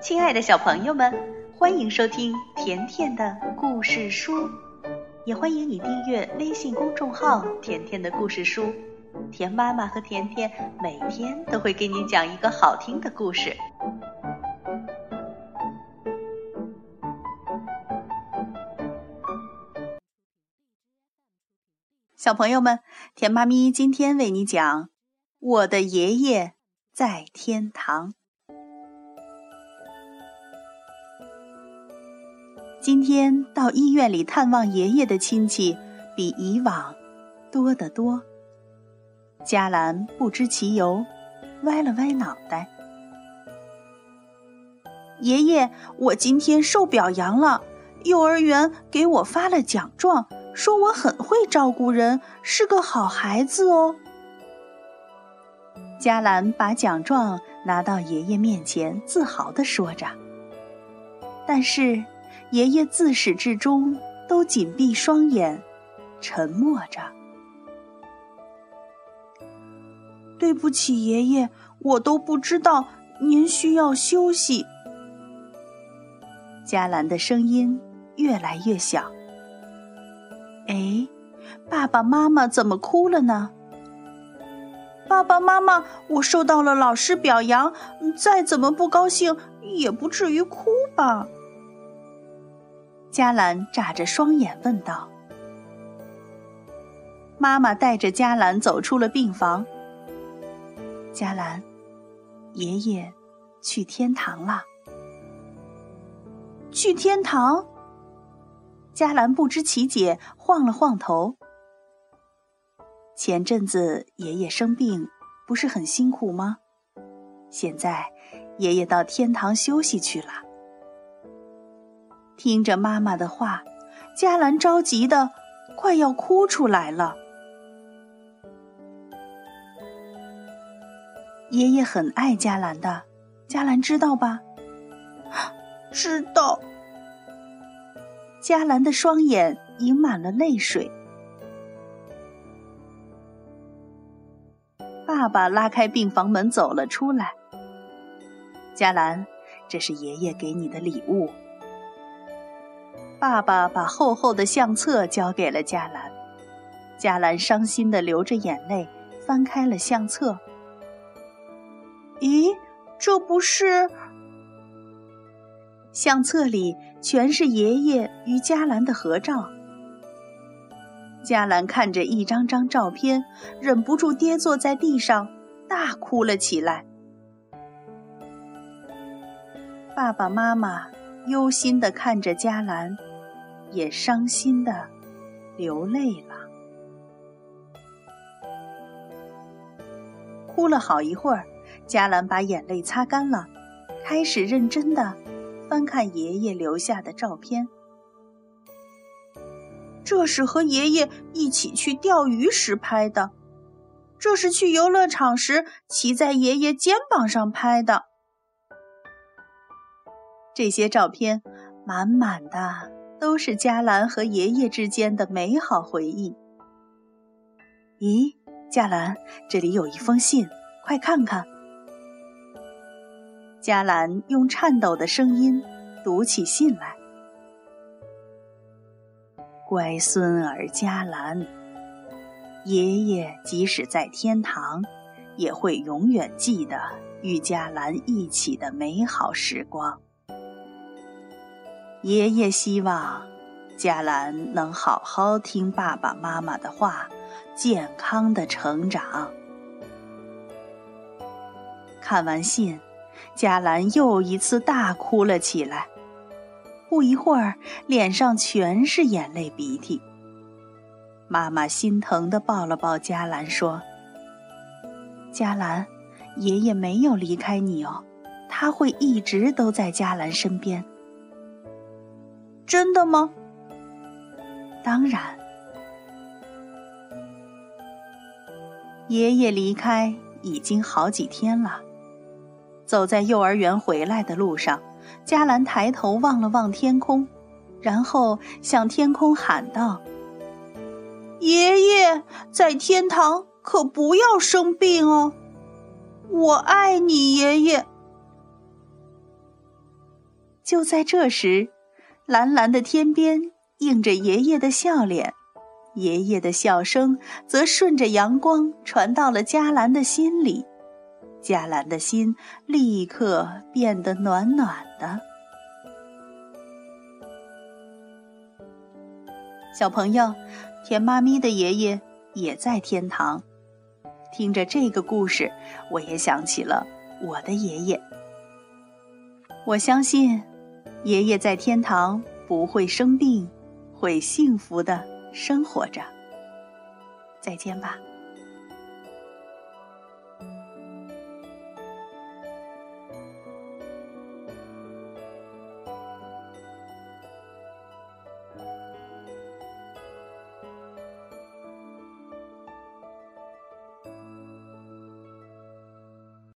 亲爱的小朋友们，欢迎收听甜甜的故事书，也欢迎你订阅微信公众号“甜甜的故事书”。甜妈妈和甜甜每天都会给你讲一个好听的故事。小朋友们，甜妈咪今天为你讲《我的爷爷在天堂》。今天到医院里探望爷爷的亲戚比以往多得多。嘉兰不知其由，歪了歪脑袋。爷爷，我今天受表扬了，幼儿园给我发了奖状，说我很会照顾人，是个好孩子哦。嘉兰把奖状拿到爷爷面前，自豪地说着。但是。爷爷自始至终都紧闭双眼，沉默着。对不起，爷爷，我都不知道您需要休息。嘉兰的声音越来越小。哎，爸爸妈妈怎么哭了呢？爸爸妈妈，我受到了老师表扬，再怎么不高兴也不至于哭吧。嘉兰眨着双眼问道：“妈妈带着嘉兰走出了病房。嘉兰，爷爷去天堂了。去天堂？”嘉兰不知其解，晃了晃头。前阵子爷爷生病，不是很辛苦吗？现在，爷爷到天堂休息去了。听着妈妈的话，嘉兰着急的快要哭出来了。爷爷很爱嘉兰的，嘉兰知道吧？知道。嘉兰的双眼盈满了泪水。爸爸拉开病房门走了出来。嘉兰，这是爷爷给你的礼物。爸爸把厚厚的相册交给了嘉兰，嘉兰伤心的流着眼泪，翻开了相册。咦，这不是？相册里全是爷爷与嘉兰的合照。嘉兰看着一张张照片，忍不住跌坐在地上，大哭了起来。爸爸妈妈忧心的看着嘉兰。也伤心的流泪了，哭了好一会儿。嘉兰把眼泪擦干了，开始认真的翻看爷爷留下的照片。这是和爷爷一起去钓鱼时拍的，这是去游乐场时骑在爷爷肩膀上拍的。这些照片满满的。都是嘉兰和爷爷之间的美好回忆。咦，嘉兰，这里有一封信，快看看。嘉兰用颤抖的声音读起信来：“乖孙儿嘉兰，爷爷即使在天堂，也会永远记得与嘉兰一起的美好时光。”爷爷希望嘉兰能好好听爸爸妈妈的话，健康的成长。看完信，嘉兰又一次大哭了起来。不一会儿，脸上全是眼泪鼻涕。妈妈心疼的抱了抱嘉兰，说：“嘉兰，爷爷没有离开你哦，他会一直都在嘉兰身边。”真的吗？当然。爷爷离开已经好几天了。走在幼儿园回来的路上，嘉兰抬头望了望天空，然后向天空喊道：“爷爷在天堂可不要生病哦，我爱你，爷爷。”就在这时，蓝蓝的天边映着爷爷的笑脸，爷爷的笑声则顺着阳光传到了嘉兰的心里，嘉兰的心立刻变得暖暖的。小朋友，甜妈咪的爷爷也在天堂。听着这个故事，我也想起了我的爷爷。我相信，爷爷在天堂不会生病，会幸福的生活着。再见吧。